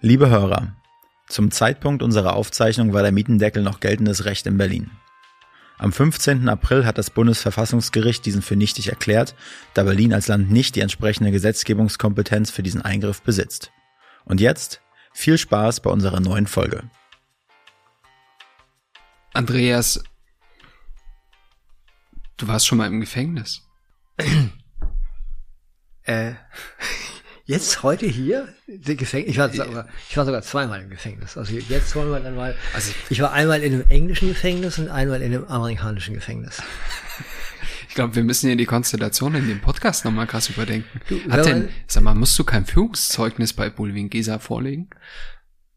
Liebe Hörer, zum Zeitpunkt unserer Aufzeichnung war der Mietendeckel noch geltendes Recht in Berlin. Am 15. April hat das Bundesverfassungsgericht diesen für nichtig erklärt, da Berlin als Land nicht die entsprechende Gesetzgebungskompetenz für diesen Eingriff besitzt. Und jetzt viel Spaß bei unserer neuen Folge. Andreas, du warst schon mal im Gefängnis. äh, jetzt heute hier, Gefängnis, ich war, sogar, ich war sogar zweimal im Gefängnis. Also jetzt wollen wir dann mal, also ich war einmal in einem englischen Gefängnis und einmal in einem amerikanischen Gefängnis. Ich glaube, wir müssen hier die Konstellation in dem Podcast nochmal krass überdenken. Du, Hat denn, sag mal, musst du kein Führungszeugnis bei Bulwin Gesa vorlegen?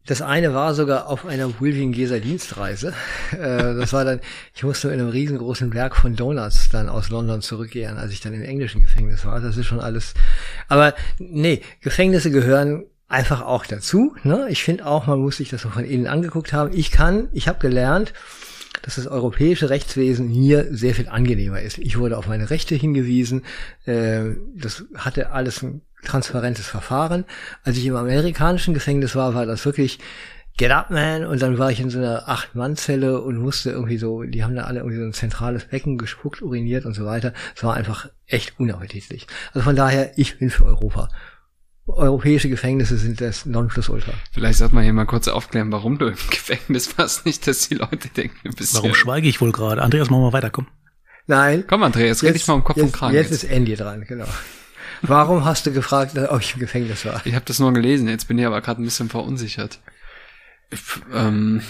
Das eine war sogar auf einer Wilvingeser Dienstreise. Äh, das war dann, ich musste in einem riesengroßen Berg von Donuts dann aus London zurückkehren, als ich dann im englischen Gefängnis war. Das ist schon alles. Aber nee, Gefängnisse gehören einfach auch dazu. Ne? Ich finde auch, man muss sich das so von innen angeguckt haben. Ich kann, ich habe gelernt, dass das europäische Rechtswesen hier sehr viel angenehmer ist. Ich wurde auf meine Rechte hingewiesen. Äh, das hatte alles ein transparentes Verfahren. Als ich im amerikanischen Gefängnis war, war das wirklich Get up, man! Und dann war ich in so einer Acht-Mann-Zelle und musste irgendwie so, die haben da alle irgendwie so ein zentrales Becken gespuckt, uriniert und so weiter. Es war einfach echt unappetitlich. Also von daher, ich bin für Europa. Europäische Gefängnisse sind das Nonplusultra. Vielleicht sollte man hier mal kurz aufklären, warum du im Gefängnis warst. Nicht, dass die Leute denken, du bist Warum schweige ich wohl gerade? Andreas, machen wir weiter, komm. Nein. Komm, Andreas, red dich mal um Kopf jetzt, und Kragen. Jetzt, jetzt ist Andy dran, genau. Warum hast du gefragt, ob ich im Gefängnis war? Ich habe das nur gelesen, jetzt bin ich aber gerade ein bisschen verunsichert. Ich, ähm,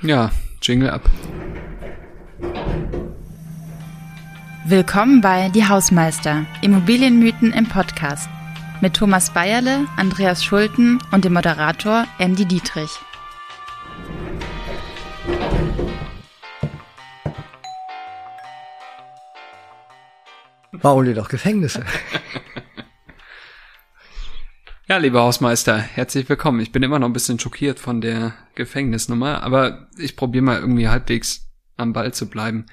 ja, Jingle ab. Willkommen bei Die Hausmeister, Immobilienmythen im Podcast. Mit Thomas Bayerle, Andreas Schulten und dem Moderator Andy Dietrich. Bauen wir doch Gefängnisse. Ja, lieber Hausmeister, herzlich willkommen. Ich bin immer noch ein bisschen schockiert von der Gefängnisnummer, aber ich probiere mal irgendwie halbwegs am Ball zu bleiben.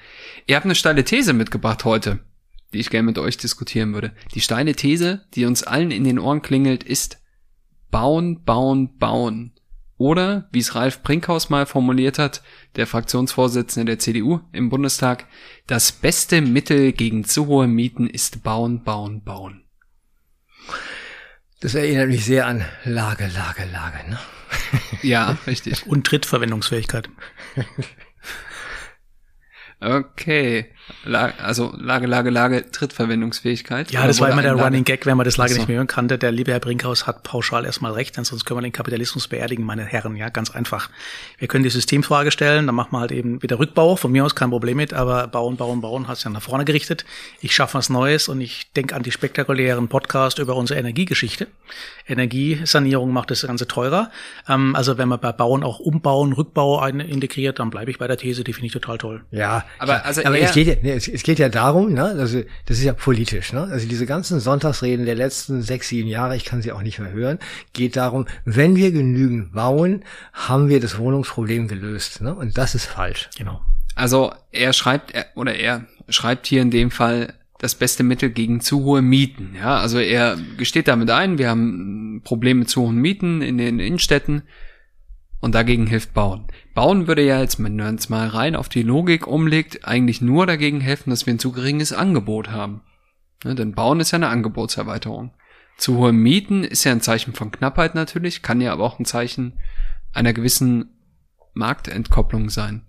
Ihr habt eine steile These mitgebracht heute, die ich gerne mit euch diskutieren würde. Die steile These, die uns allen in den Ohren klingelt, ist bauen, bauen, bauen. Oder, wie es Ralf Brinkhaus mal formuliert hat, der Fraktionsvorsitzende der CDU im Bundestag, das beste Mittel gegen zu hohe Mieten ist bauen, bauen, bauen. Das erinnert mich sehr an Lage, Lage, Lage, ne? Ja, richtig. Und Trittverwendungsfähigkeit. Okay. Also Lage, Lage, Lage, Trittverwendungsfähigkeit. Ja, das war immer der Lage? Running Gag, wenn man das Lage so. nicht mehr hören kannte. Der liebe Herr Brinkhaus hat pauschal erstmal recht, denn sonst können wir den Kapitalismus beerdigen, meine Herren. Ja, ganz einfach. Wir können die Systemfrage stellen, dann machen wir halt eben wieder Rückbau. Von mir aus kein Problem mit, aber bauen, bauen, bauen hast ja nach vorne gerichtet. Ich schaffe was Neues und ich denke an die spektakulären Podcast über unsere Energiegeschichte. Energiesanierung macht das Ganze teurer. Ähm, also wenn man bei Bauen auch Umbauen, Rückbau integriert, dann bleibe ich bei der These, die finde ich total toll. Ja, aber, also aber es, geht ja, nee, es, es, geht ja darum, ne, also das ist ja politisch, ne? Also diese ganzen Sonntagsreden der letzten sechs, sieben Jahre, ich kann sie auch nicht mehr hören, geht darum, wenn wir genügend bauen, haben wir das Wohnungsproblem gelöst, ne? Und das ist falsch. Genau. Also er schreibt oder er schreibt hier in dem Fall das beste Mittel gegen zu hohe Mieten. Ja, also er gesteht damit ein, wir haben Probleme mit zu hohen Mieten in den Innenstädten und dagegen hilft Bauen. Bauen würde ja jetzt, wenn man es mal rein auf die Logik umlegt, eigentlich nur dagegen helfen, dass wir ein zu geringes Angebot haben. Ne, denn Bauen ist ja eine Angebotserweiterung. Zu hohe Mieten ist ja ein Zeichen von Knappheit natürlich, kann ja aber auch ein Zeichen einer gewissen Marktentkopplung sein.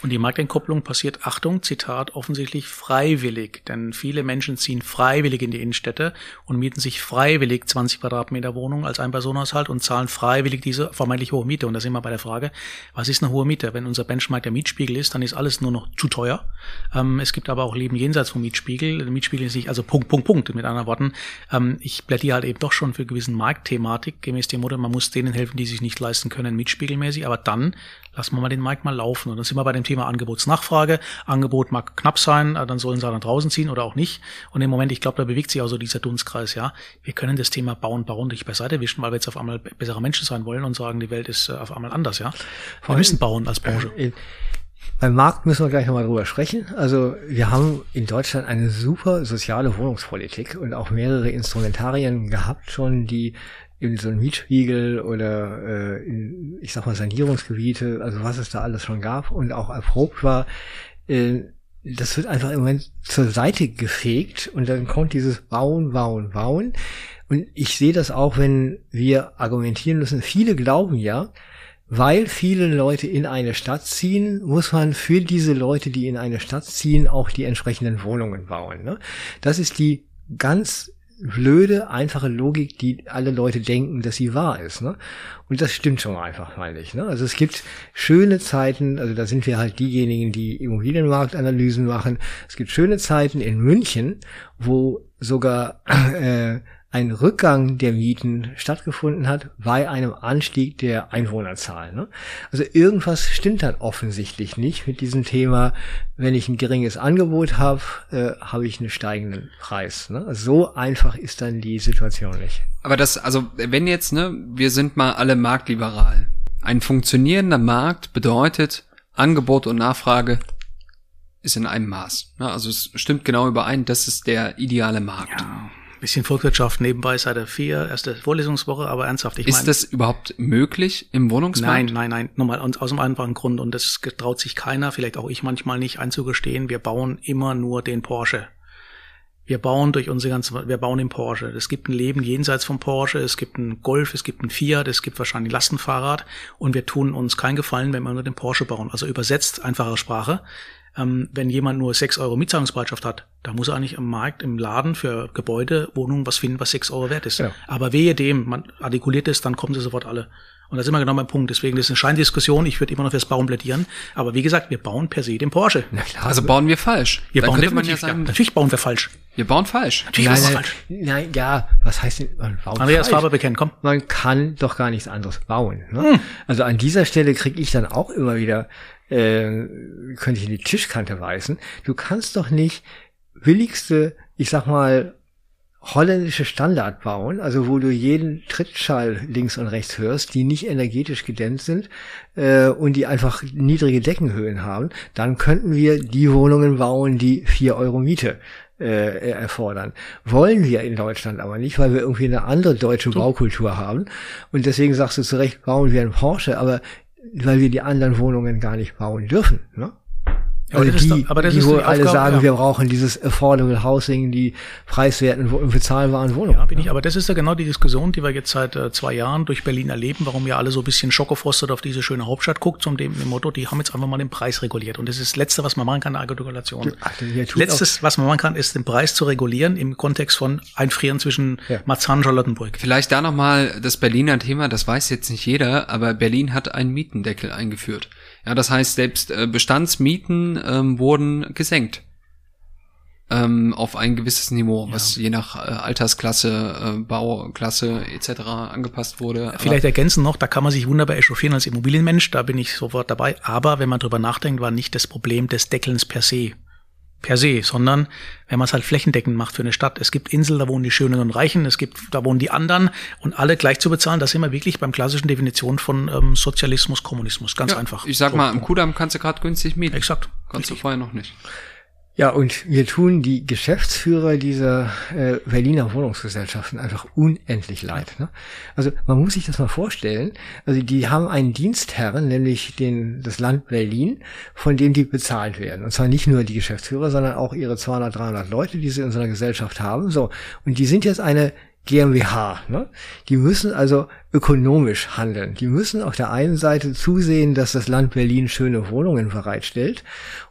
Und die Marktentkopplung passiert, Achtung, Zitat, offensichtlich freiwillig. Denn viele Menschen ziehen freiwillig in die Innenstädte und mieten sich freiwillig 20 Quadratmeter Wohnung als Ein-Personenhaushalt und zahlen freiwillig diese vermeintlich hohe Miete. Und da sind wir bei der Frage, was ist eine hohe Miete? Wenn unser Benchmark der Mietspiegel ist, dann ist alles nur noch zu teuer. Ähm, es gibt aber auch Leben jenseits vom Mietspiegel. Der Mietspiegel ist nicht, also Punkt, Punkt, Punkt. Mit anderen Worten, ähm, ich plädiere halt eben doch schon für gewissen Marktthematik, gemäß dem Motto, man muss denen helfen, die sich nicht leisten können, mietspiegelmäßig. Aber dann lassen wir mal den Markt mal laufen. Und dann sind wir bei dem Thema Angebotsnachfrage. Angebot mag knapp sein, äh, dann sollen sie dann draußen ziehen oder auch nicht. Und im Moment, ich glaube, da bewegt sich auch so dieser Dunstkreis, ja. Wir können das Thema Bauen, Bauen nicht beiseite wischen, weil wir jetzt auf einmal bessere Menschen sein wollen und sagen, die Welt ist äh, auf einmal anders, ja. Wir müssen bauen als Branche. Äh, beim Markt müssen wir gleich nochmal drüber sprechen. Also wir haben in Deutschland eine super soziale Wohnungspolitik und auch mehrere Instrumentarien gehabt schon, die in so ein Mietspiegel oder äh, in, ich sag mal Sanierungsgebiete, also was es da alles schon gab und auch erprobt war, äh, das wird einfach im Moment zur Seite gefegt und dann kommt dieses Bauen, Bauen, Bauen. Und ich sehe das auch, wenn wir argumentieren müssen. Viele glauben ja, weil viele Leute in eine Stadt ziehen, muss man für diese Leute, die in eine Stadt ziehen, auch die entsprechenden Wohnungen bauen. Ne? Das ist die ganz blöde, einfache Logik, die alle Leute denken, dass sie wahr ist. Ne? Und das stimmt schon einfach, meine ich. Ne? Also es gibt schöne Zeiten, also da sind wir halt diejenigen, die Immobilienmarktanalysen machen. Es gibt schöne Zeiten in München, wo sogar äh, ein Rückgang der Mieten stattgefunden hat bei einem Anstieg der Einwohnerzahl. Ne? Also irgendwas stimmt dann offensichtlich nicht mit diesem Thema, wenn ich ein geringes Angebot habe, äh, habe ich einen steigenden Preis. Ne? Also so einfach ist dann die Situation nicht. Aber das, also wenn jetzt, ne, wir sind mal alle marktliberal. Ein funktionierender Markt bedeutet, Angebot und Nachfrage ist in einem Maß. Ne? Also es stimmt genau überein, das ist der ideale Markt. Ja bisschen Volkswirtschaft nebenbei Seite 4, erste Vorlesungswoche, aber ernsthaft. Ich ist mein, das überhaupt möglich im Wohnungsmarkt? Nein, nein, nein, nochmal aus dem einfachen Grund und das traut sich keiner, vielleicht auch ich manchmal nicht einzugestehen, wir bauen immer nur den Porsche. Wir bauen durch unsere ganze, wir bauen den Porsche. Es gibt ein Leben jenseits vom Porsche, es gibt einen Golf, es gibt einen Fiat, es gibt wahrscheinlich ein Lastenfahrrad und wir tun uns keinen Gefallen, wenn wir nur den Porsche bauen. Also übersetzt einfache Sprache ähm, wenn jemand nur 6 Euro Mietzahlungsbereitschaft hat, da muss er eigentlich im Markt, im Laden für Gebäude, Wohnungen was finden, was 6 Euro wert ist. Ja. Aber wehe dem, man artikuliert es, dann kommen sie sofort alle. Und da sind wir genau beim Punkt. Deswegen ist es eine Scheindiskussion. Ich würde immer noch fürs Bauen plädieren. Aber wie gesagt, wir bauen per se den Porsche. Klar, also bauen wir falsch. Wir Dann bauen definitiv, ja sagen, natürlich bauen wir falsch. Wir bauen falsch. Natürlich nein, nein, falsch. Nein, ja, was heißt denn, man baut Andreas Farbe bekennen, komm. Man kann doch gar nichts anderes bauen. Ne? Hm. Also an dieser Stelle kriege ich dann auch immer wieder äh, könnte ich in die Tischkante weisen. Du kannst doch nicht billigste, ich sag mal, holländische Standard bauen, also wo du jeden Trittschall links und rechts hörst, die nicht energetisch gedämmt sind äh, und die einfach niedrige Deckenhöhen haben, dann könnten wir die Wohnungen bauen, die vier Euro Miete äh, erfordern. Wollen wir in Deutschland aber nicht, weil wir irgendwie eine andere deutsche Baukultur haben. Und deswegen sagst du zu Recht, bauen wir einen Porsche, aber weil wir die anderen Wohnungen gar nicht bauen dürfen. Ne? Ja, also die, doch, aber das die, wo alle Aufgabe, sagen, ja. wir brauchen dieses Affordable Housing, die preiswerten, bezahlbaren Wohnungen. Ja, bin ich. Aber das ist ja genau die Diskussion, die wir jetzt seit äh, zwei Jahren durch Berlin erleben, warum ja alle so ein bisschen schockgefrostet auf diese schöne Hauptstadt guckt, zum dem, dem Motto, die haben jetzt einfach mal den Preis reguliert. Und das ist das Letzte, was man machen kann, eine Regulation. Letztes, was man machen kann, ist den Preis zu regulieren im Kontext von Einfrieren zwischen ja. Marzahn und Charlottenburg. Vielleicht da nochmal das Berliner Thema, das weiß jetzt nicht jeder, aber Berlin hat einen Mietendeckel eingeführt. Ja, das heißt, selbst äh, Bestandsmieten ähm, wurden gesenkt ähm, auf ein gewisses Niveau, ja. was je nach äh, Altersklasse, äh, Bauklasse etc. angepasst wurde. Vielleicht Aber ergänzen noch, da kann man sich wunderbar echauffieren als Immobilienmensch, da bin ich sofort dabei. Aber wenn man drüber nachdenkt, war nicht das Problem des Deckelns per se per se, sondern wenn man es halt flächendeckend macht für eine Stadt. Es gibt Inseln, da wohnen die Schönen und Reichen, es gibt, da wohnen die anderen und alle gleich zu bezahlen, das sind wir wirklich beim klassischen Definition von ähm, Sozialismus, Kommunismus. Ganz ja, einfach. Ich sag so, mal, im Kudamm kannst du gerade günstig mieten. Exakt. Kannst richtig. du vorher noch nicht. Ja, und wir tun die Geschäftsführer dieser äh, Berliner Wohnungsgesellschaften einfach unendlich leid. Ne? Also man muss sich das mal vorstellen. Also die haben einen Dienstherren, nämlich den, das Land Berlin, von dem die bezahlt werden. Und zwar nicht nur die Geschäftsführer, sondern auch ihre 200, 300 Leute, die sie in so einer Gesellschaft haben. So, und die sind jetzt eine GmbH. Ne? Die müssen also ökonomisch handeln. Die müssen auf der einen Seite zusehen, dass das Land Berlin schöne Wohnungen bereitstellt.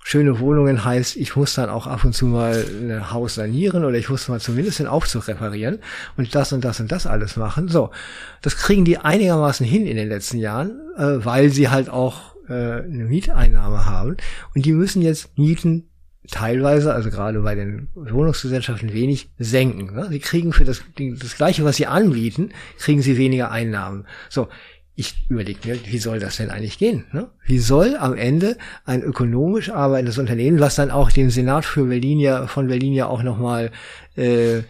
Schöne Wohnungen heißt, ich muss dann auch ab und zu mal ein Haus sanieren oder ich muss mal zumindest den Aufzug reparieren und das und das und das alles machen. So, das kriegen die einigermaßen hin in den letzten Jahren, äh, weil sie halt auch äh, eine Mieteinnahme haben und die müssen jetzt Mieten teilweise, also gerade bei den Wohnungsgesellschaften, wenig senken. Ne? Sie kriegen für das, das Gleiche, was sie anbieten, kriegen sie weniger Einnahmen. So, ich überlege mir, wie soll das denn eigentlich gehen? Ne? Wie soll am Ende ein ökonomisch arbeitendes Unternehmen, was dann auch dem Senat für Berlin ja, von Berlin ja auch nochmal äh,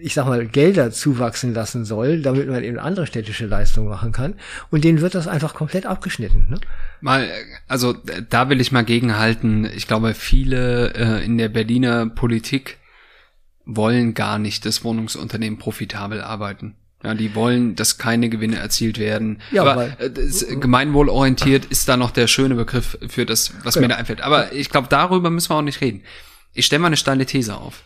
ich sag mal, Gelder zuwachsen lassen soll, damit man eben andere städtische Leistungen machen kann. Und denen wird das einfach komplett abgeschnitten. Ne? Mal, also da will ich mal gegenhalten. Ich glaube, viele äh, in der Berliner Politik wollen gar nicht das Wohnungsunternehmen profitabel arbeiten. Ja, die wollen, dass keine Gewinne erzielt werden. Ja, aber weil- äh, das, gemeinwohlorientiert ist da noch der schöne Begriff für das, was mir Genau. da einfällt. Aber ich glaube, darüber müssen wir auch nicht reden. Ich stelle mal eine steile These auf.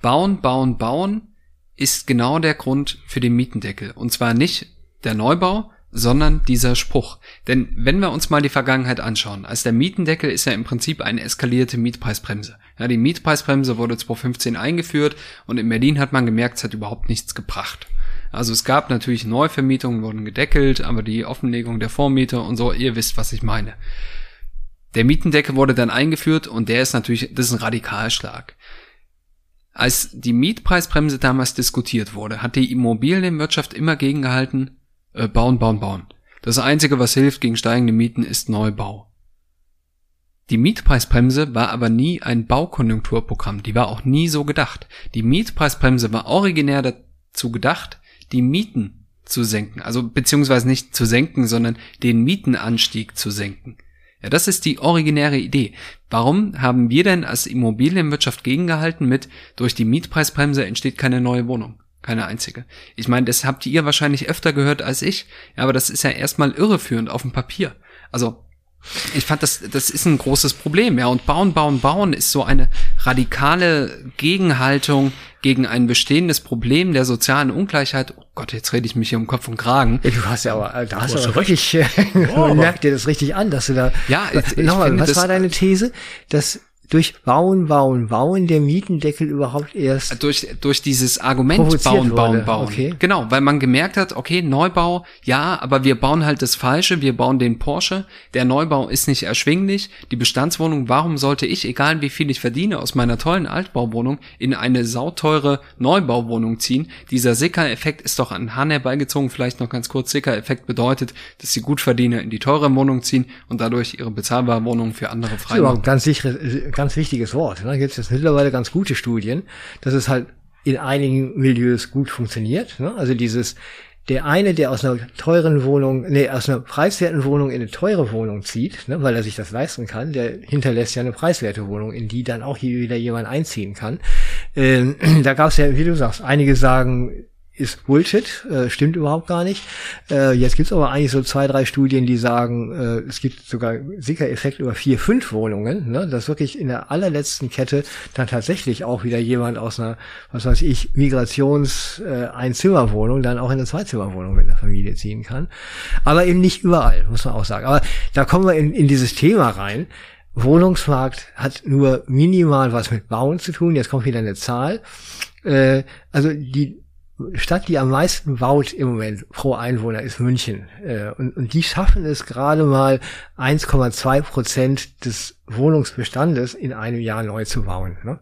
Bauen, bauen, bauen ist genau der Grund für den Mietendeckel. Und zwar nicht der Neubau, sondern dieser Spruch. Denn wenn wir uns mal die Vergangenheit anschauen, als der Mietendeckel ist ja im Prinzip eine eskalierte Mietpreisbremse. Ja, die Mietpreisbremse wurde 2015 eingeführt und in Berlin hat man gemerkt, es hat überhaupt nichts gebracht. Also es gab natürlich Neuvermietungen, wurden gedeckelt, aber die Offenlegung der Vormieter und so, ihr wisst, was ich meine. Der Mietendeckel wurde dann eingeführt und der ist natürlich, das ist ein Radikalschlag. Als die Mietpreisbremse damals diskutiert wurde, hat die Immobilienwirtschaft immer gegengehalten, äh, bauen, bauen, bauen. Das Einzige, was hilft gegen steigende Mieten, ist Neubau. Die Mietpreisbremse war aber nie ein Baukonjunkturprogramm, die war auch nie so gedacht. Die Mietpreisbremse war originär dazu gedacht, die Mieten zu senken, also beziehungsweise nicht zu senken, sondern den Mietenanstieg zu senken. Ja, das ist die originäre Idee. Warum haben wir denn als Immobilienwirtschaft gegengehalten mit, durch die Mietpreisbremse entsteht keine neue Wohnung? Keine einzige. Ich meine, das habt ihr wahrscheinlich öfter gehört als ich. Ja, aber das ist ja erstmal irreführend auf dem Papier. Also, ich fand, das, das ist ein großes Problem, ja. Und bauen, bauen, bauen ist so eine radikale Gegenhaltung gegen ein bestehendes Problem der sozialen Ungleichheit. Oh Gott, jetzt rede ich mich hier um Kopf und Kragen. Du hast ja aber, äh, da hast du hast aber recht. wirklich, äh, merkt dir das richtig an, dass du da, Ja, ich- ich nochmal, was das- war deine These? Dass durch Bauen, Bauen, Bauen der Mietendeckel überhaupt erst, durch, durch dieses Argument bauen, bauen, bauen. okay. Genau, weil man gemerkt hat, okay, Neubau, ja, aber wir bauen halt das Falsche, wir bauen den Porsche, der Neubau ist nicht erschwinglich, die Bestandswohnung, warum sollte ich, egal wie viel ich verdiene, aus meiner tollen Altbauwohnung in eine sauteure Neubauwohnung ziehen? Dieser Sicker-Effekt ist doch an Hahn herbeigezogen, vielleicht noch ganz kurz, Sicker-Effekt bedeutet, dass die Gutverdiener in die teure Wohnung ziehen und dadurch ihre bezahlbare Wohnung für andere ein ganz, sicheres, äh, ganz wichtiges Wort. Da gibt es jetzt mittlerweile ganz gute Studien, dass es halt in einigen Milieus gut funktioniert. Ne? Also dieses, der eine, der aus einer teuren Wohnung, nee, aus einer preiswerten Wohnung in eine teure Wohnung zieht, ne, weil er sich das leisten kann, der hinterlässt ja eine preiswerte Wohnung, in die dann auch hier wieder jemand einziehen kann. Ähm, da gab es ja, wie du sagst, einige sagen, ist Bullshit, äh, stimmt überhaupt gar nicht. Äh, jetzt gibt's aber eigentlich so zwei, drei Studien, die sagen, äh, es gibt sogar Sicker-Effekt über vier, fünf Wohnungen, ne? dass wirklich in der allerletzten Kette dann tatsächlich auch wieder jemand aus einer, was weiß ich, Migrations-Einzimmerwohnung dann auch in eine Zweizimmerwohnung mit einer Familie ziehen kann. Aber eben nicht überall, muss man auch sagen. Aber da kommen wir in, in dieses Thema rein. Wohnungsmarkt hat nur minimal was mit Bauen zu tun. Jetzt kommt wieder eine Zahl. Äh, also die Stadt, die am meisten baut im Moment pro Einwohner, ist München. Äh, und, und die schaffen es gerade mal 1,2 Prozent des Wohnungsbestandes in einem Jahr neu zu bauen. Ne?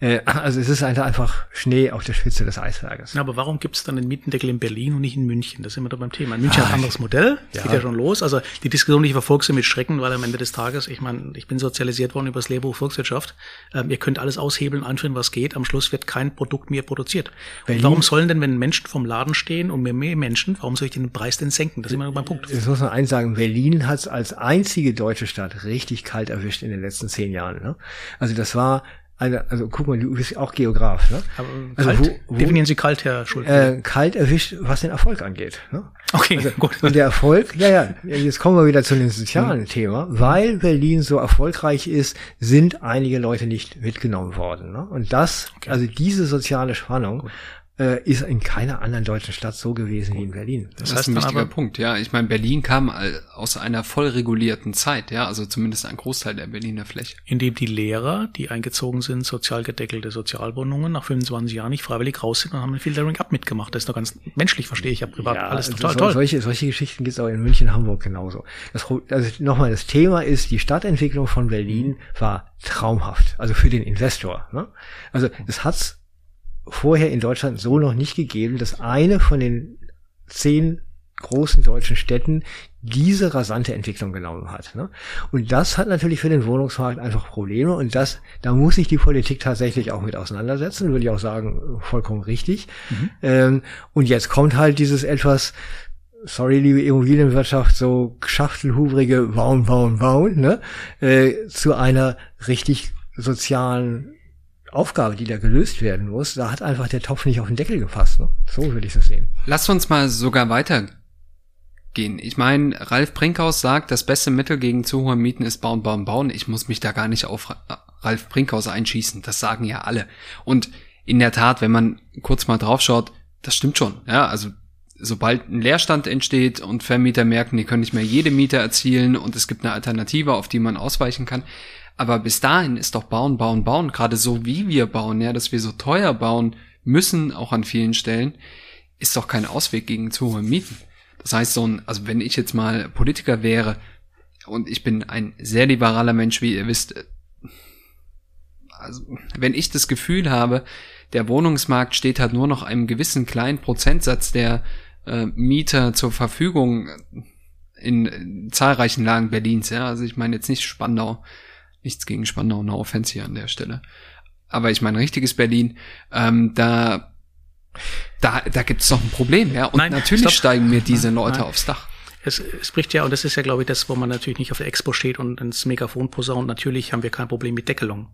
Äh, also es ist einfach- einfach Schnee auf der Spitze des Eisberges. Ja, aber warum gibt es dann den Mietendeckel in Berlin und nicht in München? Das sind wir da beim Thema. In München hat ein anderes Modell. Das geht ja schon los. Also die Diskussion, die ich verfolge, sie mit Schrecken, weil am Ende des Tages, ich meine, ich bin sozialisiert worden über das Lehrbuch Volkswirtschaft. Ähm, ihr könnt alles aushebeln, einführen, was geht. Am Schluss wird kein Produkt mehr produziert. Und warum sollen denn, wenn Menschen vom Laden stehen und mehr, mehr Menschen, warum soll ich den Preis denn senken? Das ist immer noch mein Punkt. Jetzt muss man eins sagen, Berlin hat es als einzige deutsche Stadt richtig kalt erwischt in den letzten zehn Jahren. Ne? Also das war, eine, also guck mal, du bist auch Geograf. Ne? Aber Also kalt, wo- wo- definieren Sie kalt, Herr Schulz. Äh, kalt erwischt, was den Erfolg angeht. Ne? okay, gut. Und der Erfolg, ja, ja, jetzt kommen wir wieder zu dem sozialen Thema. Weil Berlin so erfolgreich ist, sind einige Leute nicht mitgenommen worden. Ne? Und das, also diese soziale Spannung, äh, ist in keiner anderen deutschen Stadt so gewesen wie in Berlin. Das, heißt ist ein wichtiger aber- Punkt, ja. Ich meine, Berlin kam aus einer voll regulierten Zeit, ja, also zumindest ein Großteil der Berliner Fläche. indem die Lehrer, die eingezogen sind, sozial gedeckelte Sozialwohnungen, nach 25 Jahren nicht freiwillig raus sind und haben ein Filtering Up mitgemacht. Das ist doch ganz menschlich, verstehe ich ja privat. Alles also total so, toll. Solche, solche Geschichten gibt es auch in München, Hamburg genauso. Das, also nochmal, das Thema ist, die Stadtentwicklung von Berlin war traumhaft, also für den Investor. Ne? Also es hat's vorher in Deutschland so noch nicht gegeben, dass eine von den zehn großen deutschen Städten diese rasante Entwicklung genommen hat. Ne? Und das hat natürlich für den Wohnungsmarkt einfach Probleme und das, da muss sich die Politik tatsächlich auch mit auseinandersetzen, würde ich auch sagen, vollkommen richtig. Ähm, und jetzt kommt halt dieses etwas, sorry, liebe Immobilienwirtschaft, so schachtelhubrige Bauen, Bauen, Bauen, ne? äh, zu einer richtig sozialen Aufgabe, die da gelöst werden muss, da hat einfach der Topf nicht auf den Deckel gepasst. Ne? So würde ich das sehen. Lass uns mal sogar weitergehen. Ich meine, Ralf Brinkhaus sagt, das beste Mittel gegen zu hohe Mieten ist bauen, bauen, bauen. Ich muss mich da gar nicht auf Ralf Brinkhaus einschießen. Das sagen ja alle. Und in der Tat, wenn man kurz mal draufschaut, das stimmt schon. Ja, also sobald ein Leerstand entsteht und Vermieter merken, die können nicht mehr jede Miete erzielen und es gibt eine Alternative, auf die man ausweichen kann. Aber bis dahin ist doch bauen, bauen, bauen, gerade so wie wir bauen, ja, dass wir so teuer bauen müssen, auch an vielen Stellen, ist doch kein Ausweg gegen zu hohe Mieten. Das heißt, so ein, also wenn ich jetzt mal Politiker wäre und ich bin ein sehr liberaler Mensch, wie ihr wisst, also wenn ich das Gefühl habe, der Wohnungsmarkt steht halt nur noch einem gewissen kleinen Prozentsatz der äh, Mieter zur Verfügung in, in zahlreichen Lagen Berlins. Ja, also ich meine jetzt nicht Spandau, nichts gegen Spandau, no offense hier an der Stelle. Aber ich meine richtiges Berlin, ähm, da da, da gibt es doch ein Problem, ja. Und nein, natürlich stopp. steigen mir diese Leute nein. aufs Dach. Es, es spricht ja, und das ist ja, glaube ich, das, wo man natürlich nicht auf der Expo steht und ins Megafon posaunt. Natürlich haben wir kein Problem mit Deckelung.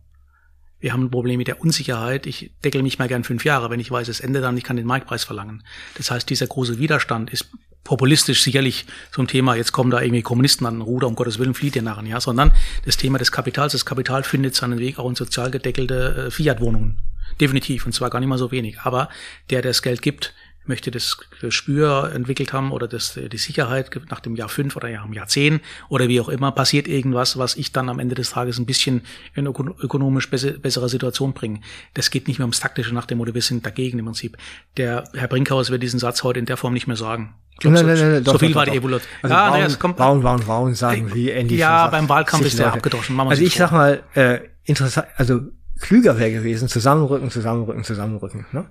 Wir haben ein Problem mit der Unsicherheit. Ich deckel mich mal gern fünf Jahre, wenn ich weiß, es endet dann, ich kann den Marktpreis verlangen. Das heißt, dieser große Widerstand ist populistisch sicherlich ein Thema, jetzt kommen da irgendwie Kommunisten an den Ruder, um Gottes Willen flieht ihr nachher, ja, sondern das Thema des Kapitals. Das Kapital findet seinen Weg auch in sozial gedeckelte äh, Fiat-Wohnungen. Definitiv, und zwar gar nicht mal so wenig. Aber der, der das Geld gibt, möchte das Gespür entwickelt haben oder das, die Sicherheit nach dem Jahr fünf oder Jahr, Jahr zehn oder wie auch immer, passiert irgendwas, was ich dann am Ende des Tages ein bisschen in ökonomisch bessere Situation bringe. Das geht nicht mehr ums Taktische nach dem Motto, wir sind dagegen im Prinzip. Der Herr Brinkhaus wird diesen Satz heute in der Form nicht mehr sagen. Glaub, nein, so, nein, nein, so doch, viel doch, war doch. die Evolution. Also ja, bauen, naja, kommt, bauen, bauen, bauen, sagen wie Andy Ja, beim Wahlkampf ist der abgedroschen. Also ich vor. sag mal, äh, interessant, also klüger wäre gewesen, zusammenrücken, zusammenrücken, zusammenrücken. Ne?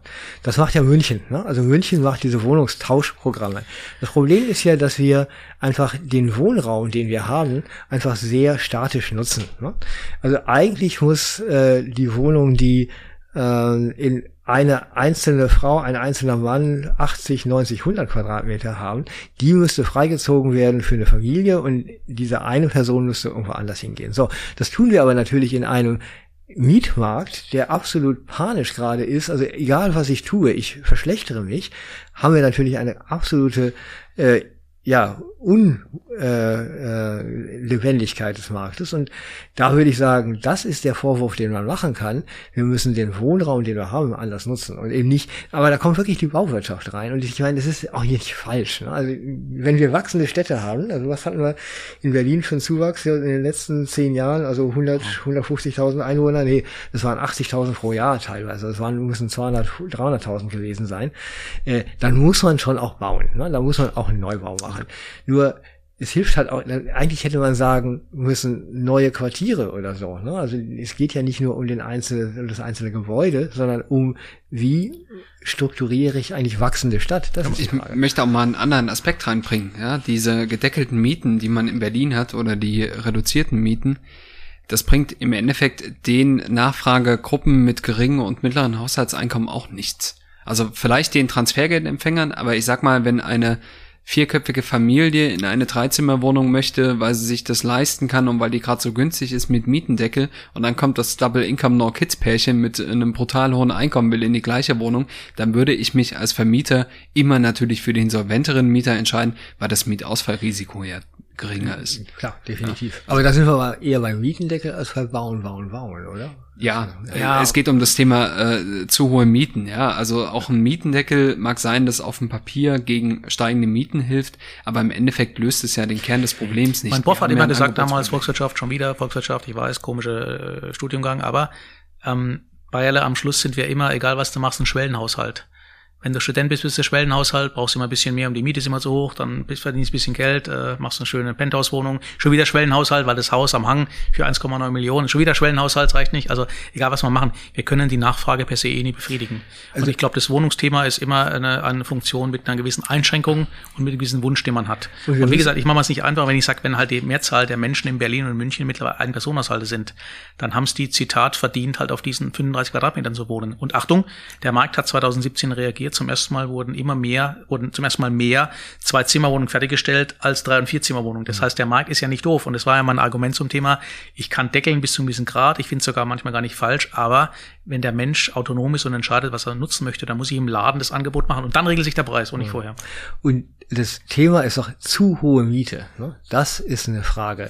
Das macht ja München. Ne? Also München macht diese Wohnungstauschprogramme. Das Problem ist ja, dass wir einfach den Wohnraum, den wir haben, einfach sehr statisch nutzen. Ne? Also eigentlich muss äh, die Wohnung, die äh, in eine einzelne Frau, ein einzelner Mann 80, 90, 100 Quadratmeter haben, die müsste freigezogen werden für eine Familie und diese eine Person müsste irgendwo anders hingehen. So, das tun wir aber natürlich in einem Mietmarkt, der absolut panisch gerade ist, also egal was ich tue, ich verschlechtere mich, haben wir natürlich eine absolute äh, ja, Unlebendigkeit äh, äh, des Marktes. Und da würde ich sagen, das ist der Vorwurf, den man machen kann. Wir müssen den Wohnraum, den wir haben, anders nutzen und eben nicht. Aber da kommt wirklich die Bauwirtschaft rein. Und ich meine, das ist auch nicht falsch. Ne? Also wenn wir wachsende Städte haben, also was hatten wir in Berlin für einen Zuwachs in den letzten zehn Jahren? Also 100, 150.000 Einwohner? Nee, das waren 80.000 pro Jahr teilweise. Das waren müssen 200, 300.000 gewesen sein. Äh, dann muss man schon auch bauen. Ne? Da muss man auch einen Neubau machen machen. Nur es hilft halt auch, eigentlich hätte man sagen müssen, neue Quartiere oder so. Ne? Also es geht ja nicht nur um den einzelne, um das einzelne Gebäude, sondern um wie strukturiere ich eigentlich wachsende Stadt. Das ich möchte auch mal einen anderen Aspekt reinbringen. Ja? Diese gedeckelten Mieten, die man in Berlin hat oder die reduzierten Mieten, das bringt im Endeffekt den Nachfragegruppen mit geringen und mittleren Haushaltseinkommen auch nichts. Also vielleicht den Transfergeldempfängern, aber ich sag mal, wenn eine vierköpfige Familie in eine Dreizimmerwohnung möchte, weil sie sich das leisten kann und weil die gerade so günstig ist mit Mietendeckel und dann kommt das Double Income No Kids Pärchen mit einem brutal hohen Einkommen will in die gleiche Wohnung, dann würde ich mich als Vermieter immer natürlich für den solventeren Mieter entscheiden, weil das Mietausfallrisiko ja geringer ist. Klar, definitiv. Ja. Aber da sind wir aber eher beim Mietendeckel als bei Bauen, Bauen, Bauen, oder? Ja, ja, es geht um das Thema äh, zu hohe Mieten. Ja, also auch ein Mietendeckel mag sein, dass auf dem Papier gegen steigende Mieten hilft, aber im Endeffekt löst es ja den Kern des Problems nicht. Mein Prof hat immer gesagt damals Volkswirtschaft schon wieder Volkswirtschaft. Ich weiß, komische äh, Studiengang, aber ähm, Bayerle am Schluss sind wir immer, egal was du machst, ein Schwellenhaushalt. Wenn du Student bist, bist du Schwellenhaushalt, brauchst du immer ein bisschen mehr, um die Miete ist immer zu hoch, dann verdienst ein bisschen Geld, äh, machst eine schöne Penthouse-Wohnung, schon wieder Schwellenhaushalt, weil das Haus am Hang für 1,9 Millionen, schon wieder Schwellenhaushalt reicht nicht. Also egal was wir machen, wir können die Nachfrage per se eh nicht befriedigen. Also und ich glaube, das Wohnungsthema ist immer eine, eine Funktion mit einer gewissen Einschränkung und mit einem gewissen Wunsch, den man hat. Und wie gesagt, ich mache es nicht einfach, wenn ich sage, wenn halt die Mehrzahl der Menschen in Berlin und München mittlerweile ein Personenhaushalte sind, dann haben es die, Zitat, verdient, halt auf diesen 35 Quadratmetern zu wohnen. Und Achtung, der Markt hat 2017 reagiert, zum ersten Mal wurden immer mehr, wurden zum ersten Mal mehr Zwei-Zimmer-Wohnungen fertiggestellt als Drei- und Vier-Zimmer-Wohnungen. Das mhm. heißt, der Markt ist ja nicht doof. Und das war ja mein Argument zum Thema, ich kann deckeln bis zu einem gewissen Grad. Ich finde es sogar manchmal gar nicht falsch. Aber wenn der Mensch autonom ist und entscheidet, was er nutzen möchte, dann muss ich im Laden das Angebot machen und dann regelt sich der Preis und nicht mhm. vorher. Und das Thema ist auch zu hohe Miete. Ne? Das ist eine Frage.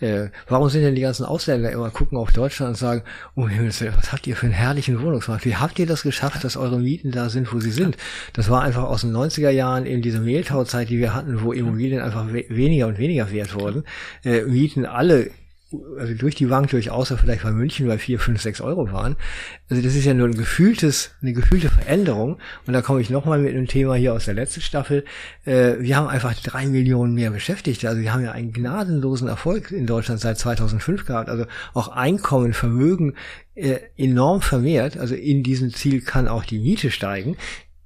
Äh, warum sind denn die ganzen Ausländer immer gucken auf Deutschland und sagen, oh Himmels was habt ihr für einen herrlichen Wohnungsmarkt? Wie habt ihr das geschafft, dass eure Mieten da sind, wo sie sind? Das war einfach aus den 90er Jahren eben diese Mehltauzeit, die wir hatten, wo Immobilien einfach we weniger und weniger wert wurden. Äh, Mieten alle also durch die Bank durch, außer vielleicht bei München, weil vier, fünf, sechs Euro waren. Also das ist ja nur ein gefühltes, eine gefühlte Veränderung. Und da komme ich nochmal mit einem Thema hier aus der letzten Staffel. Äh, wir haben einfach drei Millionen mehr Beschäftigte. Also wir haben ja einen gnadenlosen Erfolg in Deutschland seit 2005 gehabt. Also auch Einkommen, Vermögen äh, enorm vermehrt. Also in diesem Ziel kann auch die Miete steigen.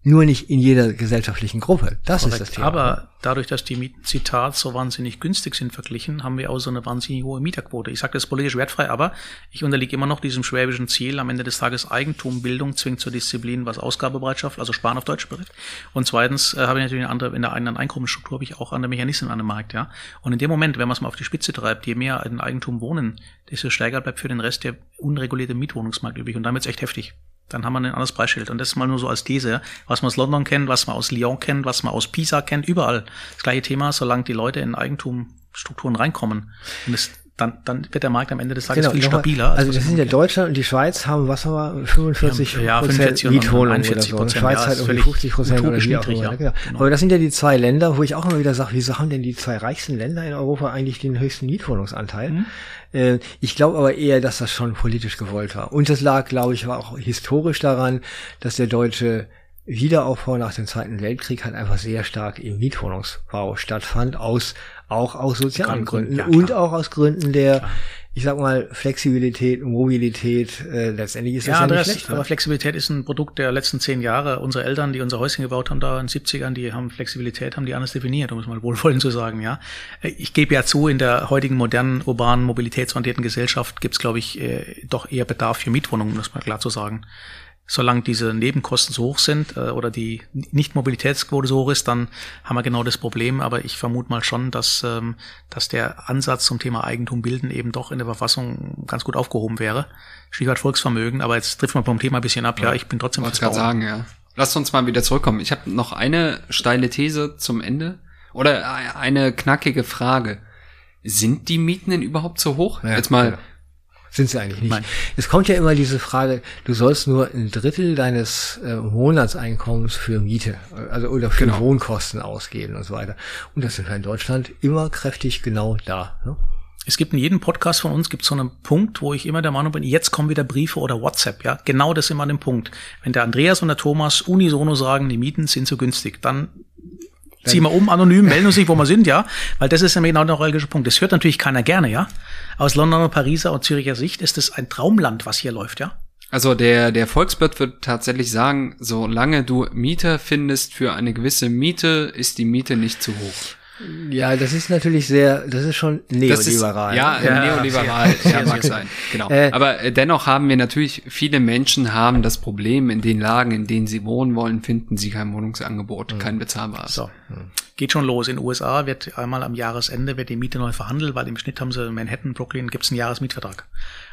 Nur nicht in jeder gesellschaftlichen Gruppe. Das Korrekt. ist das Thema. Aber dadurch, dass die Mieten, Zitat, so wahnsinnig günstig sind verglichen, haben wir auch so eine wahnsinnig hohe Mieterquote. Ich sage das politisch wertfrei, aber ich unterliege immer noch diesem schwäbischen Ziel, am Ende des Tages Eigentum, Bildung zwingt zur Disziplin, was Ausgabebereitschaft, also Sparen auf Deutsch betrifft. Und zweitens äh, habe ich natürlich eine andere, in der eigenen Einkommensstruktur habe ich auch andere Mechanismen an dem Markt, ja. Und in dem Moment, wenn man es mal auf die Spitze treibt, je mehr in Eigentum wohnen, desto stärker bleibt für den Rest der unregulierte Mietwohnungsmarkt übrig. Und damit ist echt heftig dann haben wir ein anderes Preisschild. Und das mal nur so als These, was man aus London kennt, was man aus Lyon kennt, was man aus Pisa kennt, überall. Das gleiche Thema, solange die Leute in Eigentumstrukturen reinkommen. Und das, dann, dann wird der Markt am Ende des Tages genau, viel stabiler. Also das sind ja Deutschland und die Schweiz haben, was haben wir, 45 ja, Prozent Mietwohnungen oder so. Und Schweiz ja, halt irgendwie 50 Prozent oder wie auch immer. Genau. genau. Aber das sind ja die zwei Länder, wo ich auch immer wieder sage, wieso haben denn die zwei reichsten Länder in Europa eigentlich den höchsten Mietwohnungsanteil? Mhm. Äh, ich glaube aber eher, dass das schon politisch gewollt war. Und das lag, glaube ich, war auch historisch daran, dass der deutsche Wiederaufbau nach dem Zweiten Weltkrieg halt einfach sehr stark im Mietwohnungsbau stattfand, aus, auch aus sozialen Gründen ja, und auch aus Gründen der, klar ich sag mal, Flexibilität, Mobilität, äh, letztendlich ist ja, das ja Andreas, nicht schlecht. Aber Flexibilität ist ein Produkt der letzten zehn Jahre. Unsere Eltern, die unser Häuschen gebaut haben, da in den 70ern, die haben Flexibilität, haben die anders definiert, um es mal wohlwollend zu sagen, ja. Ich gebe ja zu, in der heutigen modernen, urbanen, mobilitätsorientierten Gesellschaft gibt es, glaube ich, äh, doch eher Bedarf für Mietwohnungen, um das mal klar zu sagen solange diese Nebenkosten so hoch sind äh, oder die Nicht-Mobilitätsquote so hoch ist, dann haben wir genau das Problem. Aber ich vermute mal schon, dass, ähm, dass der Ansatz zum Thema Eigentum bilden eben doch in der Verfassung ganz gut aufgehoben wäre. Stichwort Volksvermögen, aber jetzt trifft man vom Thema ein bisschen ab. Ja, ich bin trotzdem was gerade sagen, ja. Lasst uns mal wieder zurückkommen. Ich habe noch eine steile These zum Ende oder eine knackige Frage. Sind die Mieten denn überhaupt so hoch? Ja, Jetzt mal ja. Sind sie eigentlich nicht. Nein. Es kommt ja immer diese Frage, du sollst nur ein Drittel deines äh, Monatseinkommens für Miete, also oder für genau. Wohnkosten ausgeben und so weiter. Und das sind wir in Deutschland immer kräftig genau da. Ne? Es gibt in jedem Podcast von uns gibt so einen Punkt, wo ich immer der Meinung bin, jetzt kommen wieder Briefe oder WhatsApp, ja. Genau das ist immer an dem Punkt. Wenn der Andreas und der Thomas unisono sagen, die Mieten sind zu günstig, dann ziehen wir um, anonym, melden uns nicht, wo wir sind, ja. Weil das ist nämlich genau der neuralgische Punkt. Das hört natürlich keiner gerne, ja. Aus Londoner, Pariser und Züricher Sicht ist es ein Traumland, was hier läuft, ja. Also der, der Volkswirt wird tatsächlich sagen, solange du Mieter findest für eine gewisse Miete, ist die Miete nicht zu hoch. Ja, das ist natürlich sehr, das ist schon neoliberal. Ist, ja, ja, neoliberal, ja, mag sein. Genau. Äh, Aber äh, dennoch haben wir natürlich, viele Menschen haben das Problem, in den Lagen, in denen sie wohnen wollen, finden sie kein Wohnungsangebot, mhm. kein bezahlbares. So. Mhm. Geht schon los. In den USA wird einmal am Jahresende wird die Miete neu verhandelt, weil im Schnitt haben sie in Manhattan, Brooklyn, gibt's einen Jahresmietvertrag.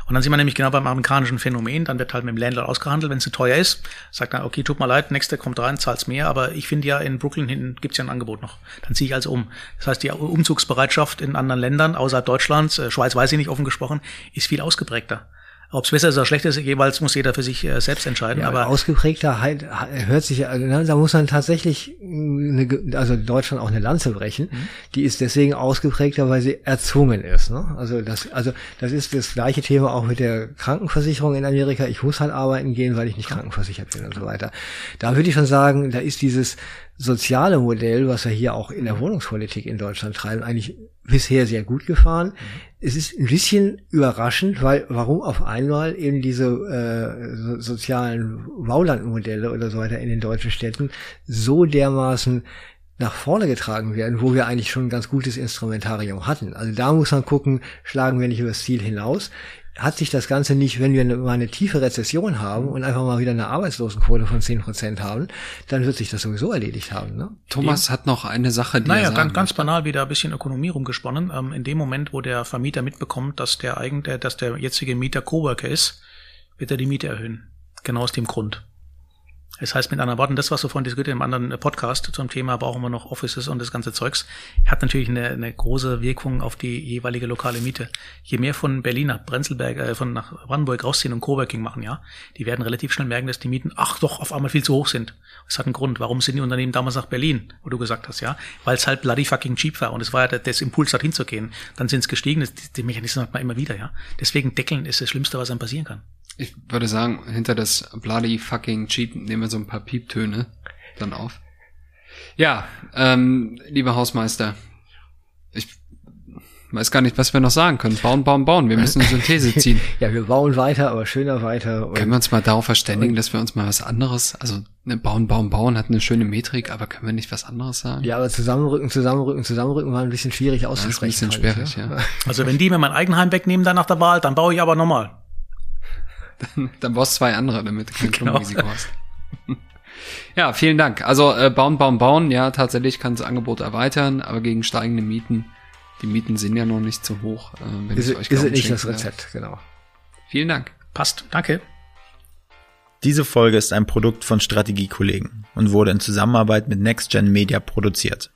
Und dann sind wir nämlich genau beim amerikanischen Phänomen. Dann wird halt mit dem Landlord ausgehandelt, wenn es zu teuer ist. Sagt dann, okay, tut mir leid, nächste kommt rein, zahlt's mehr. Aber ich finde ja, in Brooklyn hinten gibt's ja ein Angebot noch. Dann ziehe ich also um. Das heißt, die Umzugsbereitschaft in anderen Ländern außerhalb Deutschlands, äh, Schweiz weiß ich nicht offen gesprochen, ist viel ausgeprägter. Ob es besser ist oder schlechter ist, jeweils muss jeder für sich äh, selbst entscheiden. Ja, aber ausgeprägter halt hört sich, ne, da muss man tatsächlich, eine, also Deutschland auch eine Lanze brechen. Mhm. Die ist deswegen ausgeprägter, weil sie erzwungen ist. Ne? Also das, also das ist das gleiche Thema auch mit der Krankenversicherung in Amerika. Ich muss halt arbeiten gehen, weil ich nicht krankenversichert bin und so weiter. Da würde ich schon sagen, da ist dieses soziale Modell, was wir hier auch in der Wohnungspolitik in Deutschland treiben, eigentlich bisher sehr gut gefahren. Mhm. Es ist ein bisschen überraschend, weil warum auf einmal eben diese äh, so, sozialen Baulandmodelle oder so weiter in den deutschen Städten so dermaßen nach vorne getragen werden, wo wir eigentlich schon ein ganz gutes Instrumentarium hatten. Also da muss man gucken, schlagen wir nicht über das Ziel hinaus. Hat sich das Ganze nicht, wenn wir eine, mal eine tiefe Rezession haben und einfach mal wieder eine Arbeitslosenquote von zehn Prozent haben, dann wird sich das sowieso erledigt haben. Ne? Thomas hat noch eine Sache, die Naja, er sagen ganz, ganz banal wieder ein bisschen Ökonomie rumgesponnen. Ähm, in dem Moment, wo der Vermieter mitbekommt, dass der eigene, dass der jetzige Mieter Coworker ist, wird er die Miete erhöhen. Genau aus dem Grund. Das heißt mit anderen Worten, das, was wir vorhin diskutiert im anderen äh, Podcast zum Thema, brauchen wir noch Offices und das ganze Zeugs, hat natürlich eine, eine große Wirkung auf die jeweilige lokale Miete. Je mehr von Berlin nach Prenzlberg, äh, von nach Brandenburg rausziehen und Coworking machen, ja, die werden relativ schnell merken, dass die Mieten, ach doch, auf einmal viel zu hoch sind. Das hat einen Grund. Warum sind die Unternehmen damals nach Berlin, wo du gesagt hast, ja? Weil es halt bloody fucking cheap war und es war ja der, das Impuls, dorthin zu gehen. Dann sind es gestiegen, das, die Mechanismen hat man immer wieder, ja. Deswegen deckeln ist das Schlimmste, was einem passieren kann. Ich würde sagen, hinter das bloody fucking cheat nehmen wir so ein paar Pieptöne dann auf. Ja, ähm, lieber Hausmeister, ich weiß gar nicht, was wir noch sagen können. Bauen, bauen, bauen. Wir müssen eine Synthese ziehen. Ja, wir bauen weiter, aber schöner weiter. Und Können wir uns mal darauf verständigen, dass wir uns mal was anderes, also ne, bauen, bauen, bauen hat eine schöne Metrik, aber können wir nicht was anderes sagen? ja, aber zusammenrücken, zusammenrücken, zusammenrücken war ein bisschen schwierig ist ein auszusprechen. bisschen ich, schwierig, ja. Also wenn die mir mein Eigenheim wegnehmen dann nach der Wahl, dann baue ich aber nochmal. Dann brauchst du zwei andere, damit du kein Genau. Klumpenrisiko hast. Ja, vielen Dank. Also äh, bauen, bauen, bauen. Ja, tatsächlich kann das Angebot erweitern, aber gegen steigende Mieten, die Mieten sind ja noch nicht so hoch. Äh, wenn Ist, ich es- euch ist nicht das. Rezept, genau. Vielen Dank. Passt. Danke. Diese Folge ist ein Produkt von Strategiekollegen und wurde in Zusammenarbeit mit NextGen Media produziert.